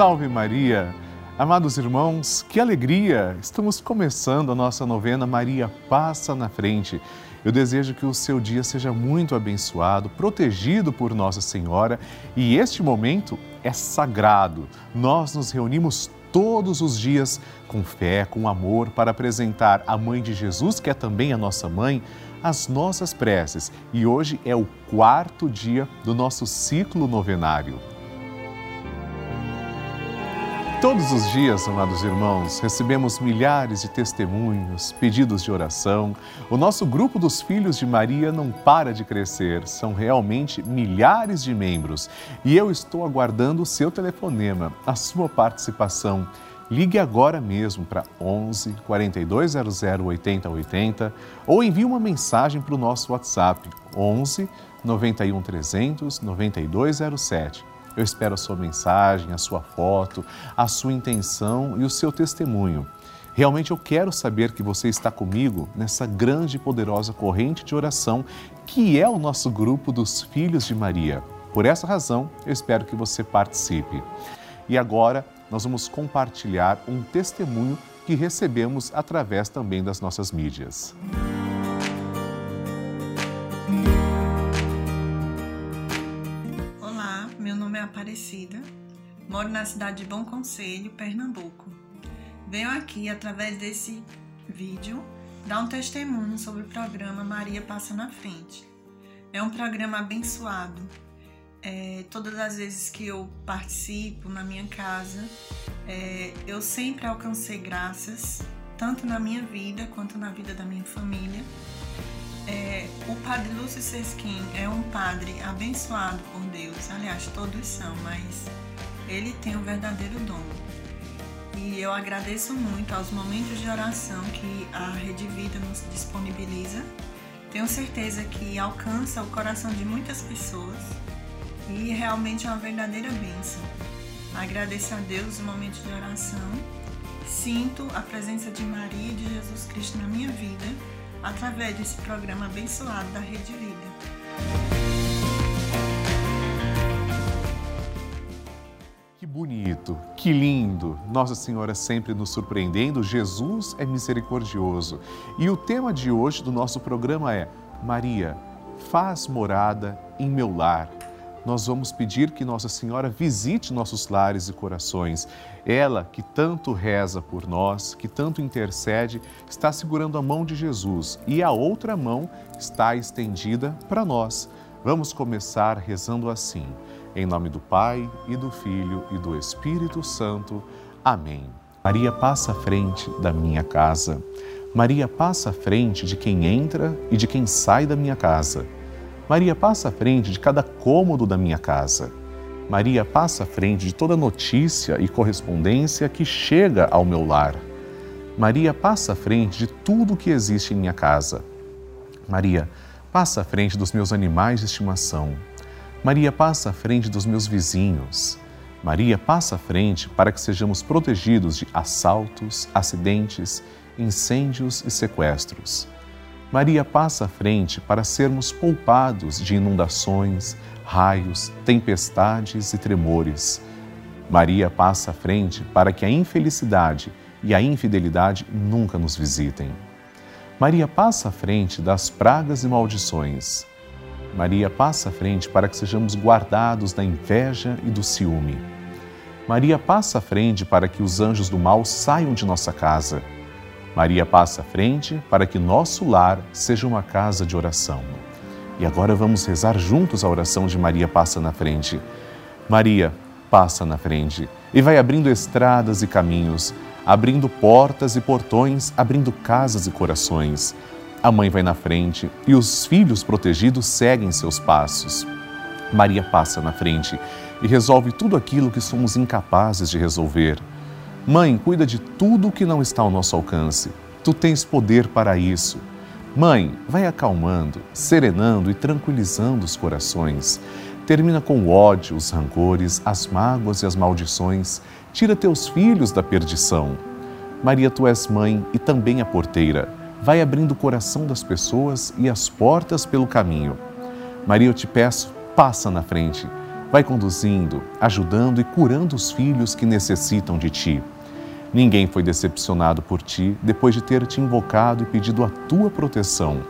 Salve Maria! Amados irmãos, que alegria! Estamos começando a nossa novena Maria Passa na Frente. Eu desejo que o seu dia seja muito abençoado, protegido por Nossa Senhora e este momento é sagrado. Nós nos reunimos todos os dias com fé, com amor, para apresentar a Mãe de Jesus, que é também a nossa mãe, as nossas preces. E hoje é o quarto dia do nosso ciclo novenário. Todos os dias, amados irmãos, recebemos milhares de testemunhos, pedidos de oração. O nosso grupo dos Filhos de Maria não para de crescer, são realmente milhares de membros. E eu estou aguardando o seu telefonema, a sua participação. Ligue agora mesmo para 11 4200 8080 ou envie uma mensagem para o nosso WhatsApp 11 91 300 9207. Eu espero a sua mensagem, a sua foto, a sua intenção e o seu testemunho. Realmente eu quero saber que você está comigo nessa grande e poderosa corrente de oração que é o nosso grupo dos Filhos de Maria. Por essa razão, eu espero que você participe. E agora nós vamos compartilhar um testemunho que recebemos através também das nossas mídias. Aparecida, moro na cidade de Bom Conselho, Pernambuco. Venho aqui, através desse vídeo, dar um testemunho sobre o programa Maria Passa na Frente. É um programa abençoado. É, todas as vezes que eu participo na minha casa, é, eu sempre alcancei graças, tanto na minha vida quanto na vida da minha família. É, o padre Lúcio Sesquim é um padre abençoado por Deus. Aliás, todos são, mas ele tem o um verdadeiro dom. E eu agradeço muito aos momentos de oração que a Rede Vida nos disponibiliza. Tenho certeza que alcança o coração de muitas pessoas e realmente é uma verdadeira bênção. Agradeço a Deus os momentos de oração. Sinto a presença de Maria e de Jesus Cristo na minha vida através desse programa abençoado da Rede Vida. Que bonito, que lindo! Nossa Senhora sempre nos surpreendendo, Jesus é misericordioso. E o tema de hoje do nosso programa é Maria, faz morada em meu lar nós vamos pedir que Nossa Senhora visite nossos lares e corações. Ela, que tanto reza por nós, que tanto intercede, está segurando a mão de Jesus e a outra mão está estendida para nós. Vamos começar rezando assim. Em nome do Pai e do Filho e do Espírito Santo. Amém. Maria passa à frente da minha casa. Maria passa à frente de quem entra e de quem sai da minha casa. Maria passa à frente de cada cômodo da minha casa. Maria passa à frente de toda notícia e correspondência que chega ao meu lar. Maria passa à frente de tudo que existe em minha casa. Maria passa à frente dos meus animais de estimação. Maria passa à frente dos meus vizinhos. Maria passa à frente para que sejamos protegidos de assaltos, acidentes, incêndios e sequestros. Maria passa à frente para sermos poupados de inundações, raios, tempestades e tremores. Maria passa à frente para que a infelicidade e a infidelidade nunca nos visitem. Maria passa à frente das pragas e maldições. Maria passa à frente para que sejamos guardados da inveja e do ciúme. Maria passa à frente para que os anjos do mal saiam de nossa casa. Maria passa à frente para que nosso lar seja uma casa de oração. E agora vamos rezar juntos a oração de Maria passa na frente. Maria passa na frente e vai abrindo estradas e caminhos, abrindo portas e portões, abrindo casas e corações. A mãe vai na frente e os filhos protegidos seguem seus passos. Maria passa na frente e resolve tudo aquilo que somos incapazes de resolver. Mãe, cuida de tudo que não está ao nosso alcance. Tu tens poder para isso. Mãe, vai acalmando, serenando e tranquilizando os corações. Termina com o ódio, os rancores, as mágoas e as maldições. Tira teus filhos da perdição. Maria, tu és mãe e também a porteira. Vai abrindo o coração das pessoas e as portas pelo caminho. Maria, eu te peço, passa na frente Vai conduzindo, ajudando e curando os filhos que necessitam de ti. Ninguém foi decepcionado por ti depois de ter te invocado e pedido a tua proteção.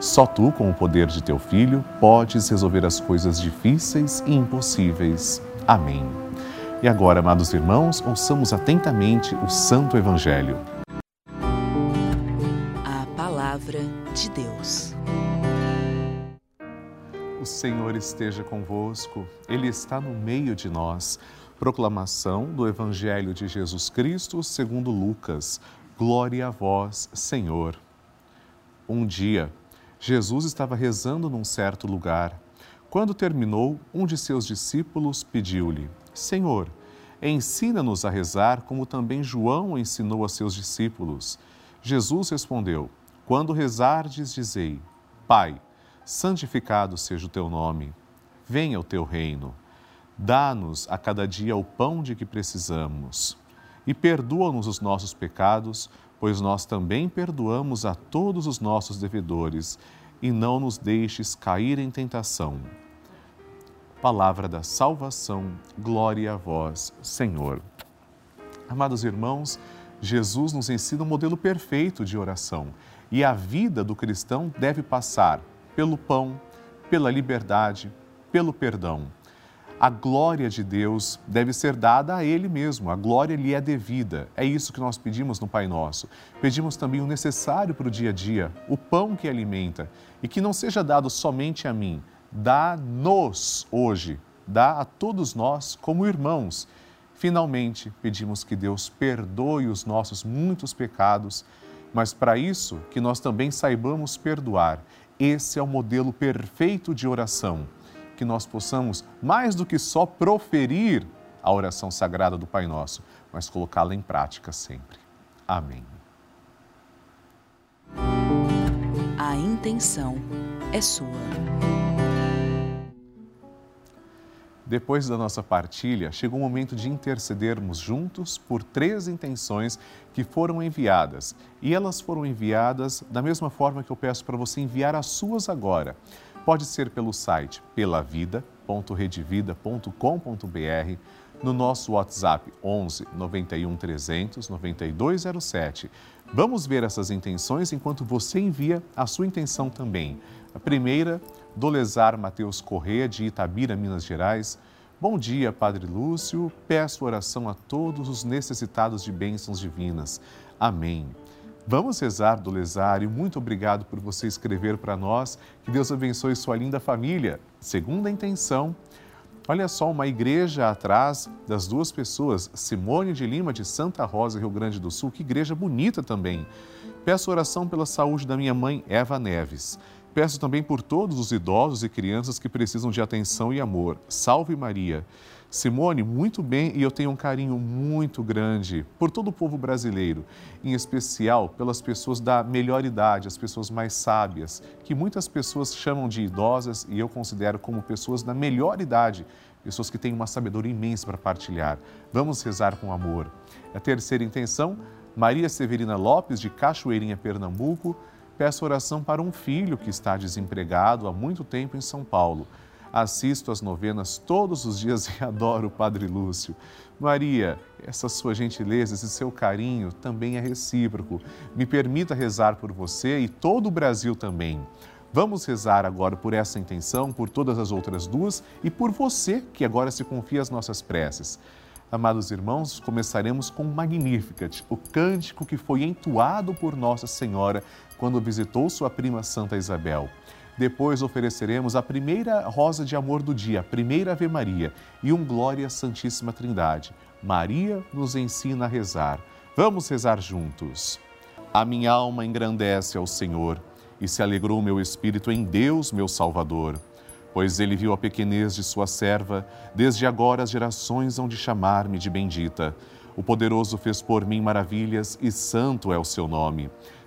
Só tu, com o poder de teu filho, podes resolver as coisas difíceis e impossíveis. Amém. E agora, amados irmãos, ouçamos atentamente o Santo Evangelho. A Palavra de Deus. O Senhor esteja convosco, Ele está no meio de nós. Proclamação do Evangelho de Jesus Cristo segundo Lucas. Glória a vós, Senhor. Um dia, Jesus estava rezando num certo lugar. Quando terminou, um de seus discípulos pediu-lhe: Senhor, ensina-nos a rezar como também João ensinou a seus discípulos. Jesus respondeu: Quando rezardes, dizei: Pai, santificado seja o teu nome. Venha o teu reino. Dá-nos a cada dia o pão de que precisamos. E perdoa-nos os nossos pecados, pois nós também perdoamos a todos os nossos devedores, e não nos deixes cair em tentação. Palavra da salvação, glória a vós, Senhor. Amados irmãos, Jesus nos ensina um modelo perfeito de oração, e a vida do cristão deve passar pelo pão, pela liberdade, pelo perdão a glória de Deus deve ser dada a Ele mesmo, a glória lhe é devida. É isso que nós pedimos no Pai Nosso. Pedimos também o necessário para o dia a dia, o pão que alimenta, e que não seja dado somente a mim, dá-nos hoje, dá a todos nós como irmãos. Finalmente, pedimos que Deus perdoe os nossos muitos pecados, mas para isso que nós também saibamos perdoar. Esse é o modelo perfeito de oração que nós possamos, mais do que só proferir a oração sagrada do Pai Nosso, mas colocá-la em prática sempre. Amém. A intenção é sua. Depois da nossa partilha, chegou o momento de intercedermos juntos por três intenções que foram enviadas. E elas foram enviadas da mesma forma que eu peço para você enviar as suas agora. Pode ser pelo site pelavida.redevida.com.br, no nosso WhatsApp 11 91 300 9207. Vamos ver essas intenções enquanto você envia a sua intenção também. A primeira, Dolezar Mateus Corrêa, de Itabira, Minas Gerais. Bom dia, Padre Lúcio. Peço oração a todos os necessitados de bênçãos divinas. Amém. Vamos rezar do Lesário. Muito obrigado por você escrever para nós. Que Deus abençoe sua linda família. Segunda intenção. Olha só, uma igreja atrás das duas pessoas, Simone de Lima, de Santa Rosa, Rio Grande do Sul. Que igreja bonita também. Peço oração pela saúde da minha mãe, Eva Neves. Peço também por todos os idosos e crianças que precisam de atenção e amor. Salve Maria. Simone, muito bem, e eu tenho um carinho muito grande por todo o povo brasileiro, em especial pelas pessoas da melhor idade, as pessoas mais sábias, que muitas pessoas chamam de idosas e eu considero como pessoas da melhor idade, pessoas que têm uma sabedoria imensa para partilhar. Vamos rezar com amor. A terceira intenção, Maria Severina Lopes, de Cachoeirinha, Pernambuco, peço oração para um filho que está desempregado há muito tempo em São Paulo assisto as novenas todos os dias e adoro o Padre Lúcio. Maria, essa sua gentileza, esse seu carinho também é recíproco. Me permita rezar por você e todo o Brasil também. Vamos rezar agora por essa intenção, por todas as outras duas e por você que agora se confia às nossas preces. Amados irmãos, começaremos com o Magnificat, o cântico que foi entoado por Nossa Senhora quando visitou sua prima Santa Isabel. Depois ofereceremos a primeira rosa de amor do dia, a primeira Ave Maria e um Glória Santíssima Trindade. Maria nos ensina a rezar. Vamos rezar juntos. A minha alma engrandece ao Senhor e se alegrou meu espírito em Deus, meu Salvador. Pois ele viu a pequenez de sua serva, desde agora as gerações hão de chamar-me de bendita. O poderoso fez por mim maravilhas e santo é o seu nome.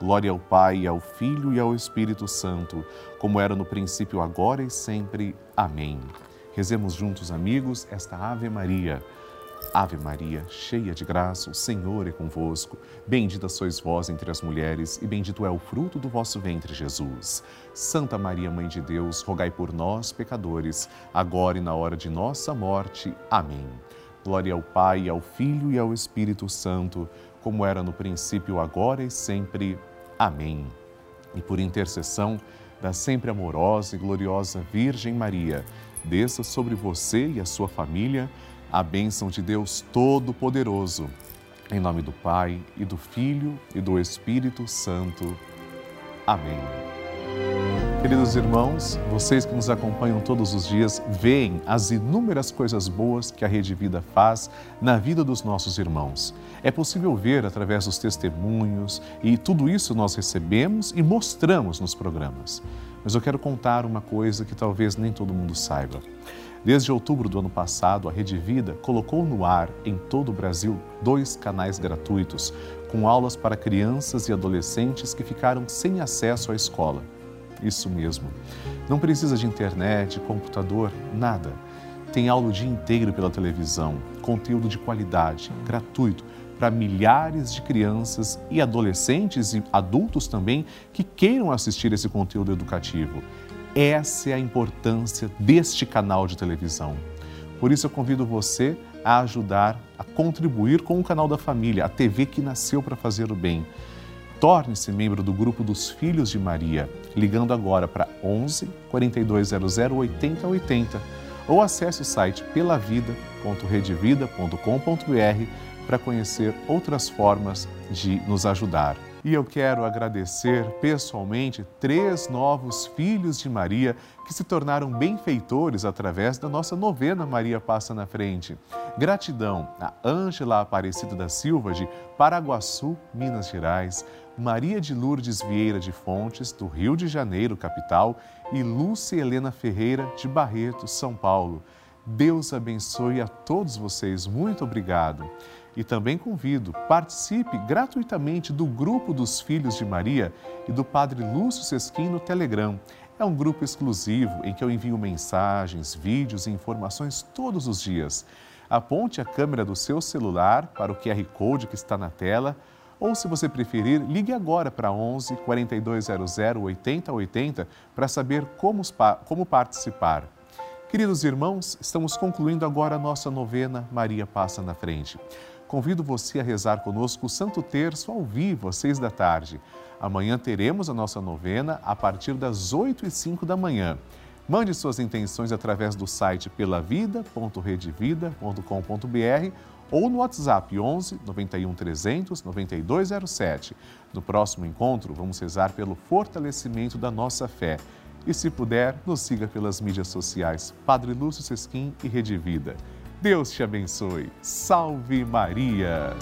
Glória ao Pai, ao Filho e ao Espírito Santo, como era no princípio, agora e sempre. Amém. Rezemos juntos, amigos, esta Ave Maria. Ave Maria, cheia de graça, o Senhor é convosco. Bendita sois vós entre as mulheres, e bendito é o fruto do vosso ventre, Jesus. Santa Maria, Mãe de Deus, rogai por nós, pecadores, agora e na hora de nossa morte. Amém. Glória ao Pai, ao Filho e ao Espírito Santo, como era no princípio, agora e sempre. Amém. E por intercessão da sempre amorosa e gloriosa Virgem Maria, desça sobre você e a sua família a bênção de Deus Todo-Poderoso. Em nome do Pai, e do Filho, e do Espírito Santo. Amém. Queridos irmãos, vocês que nos acompanham todos os dias, veem as inúmeras coisas boas que a Rede Vida faz na vida dos nossos irmãos. É possível ver através dos testemunhos e tudo isso nós recebemos e mostramos nos programas. Mas eu quero contar uma coisa que talvez nem todo mundo saiba. Desde outubro do ano passado, a Rede Vida colocou no ar em todo o Brasil dois canais gratuitos com aulas para crianças e adolescentes que ficaram sem acesso à escola. Isso mesmo. Não precisa de internet, computador, nada. Tem aula o dia inteiro pela televisão, conteúdo de qualidade, gratuito, para milhares de crianças e adolescentes e adultos também que queiram assistir esse conteúdo educativo. Essa é a importância deste canal de televisão. Por isso eu convido você a ajudar, a contribuir com o canal da família, a TV que nasceu para fazer o bem. Torne-se membro do grupo dos Filhos de Maria, ligando agora para 11 4200 8080 ou acesse o site pelavida.redevida.com.br para conhecer outras formas de nos ajudar. E eu quero agradecer pessoalmente três novos filhos de Maria que se tornaram benfeitores através da nossa novena Maria Passa na Frente. Gratidão a Ângela Aparecida da Silva, de Paraguaçu, Minas Gerais, Maria de Lourdes Vieira de Fontes, do Rio de Janeiro, capital, e Lúcia Helena Ferreira, de Barreto, São Paulo. Deus abençoe a todos vocês. Muito obrigado. E também convido, participe gratuitamente do grupo dos Filhos de Maria e do Padre Lúcio Sesquim no Telegram. É um grupo exclusivo em que eu envio mensagens, vídeos e informações todos os dias. Aponte a câmera do seu celular para o QR Code que está na tela ou, se você preferir, ligue agora para 11 4200 8080 para saber como, como participar. Queridos irmãos, estamos concluindo agora a nossa novena Maria Passa na Frente convido você a rezar conosco o Santo Terço ao vivo, às seis da tarde. Amanhã teremos a nossa novena a partir das oito e cinco da manhã. Mande suas intenções através do site pelavida.redevida.com.br ou no WhatsApp 11 91 300 9207. No próximo encontro, vamos rezar pelo fortalecimento da nossa fé. E se puder, nos siga pelas mídias sociais Padre Lúcio Sesquim e Rede Vida. Deus te abençoe. Salve Maria!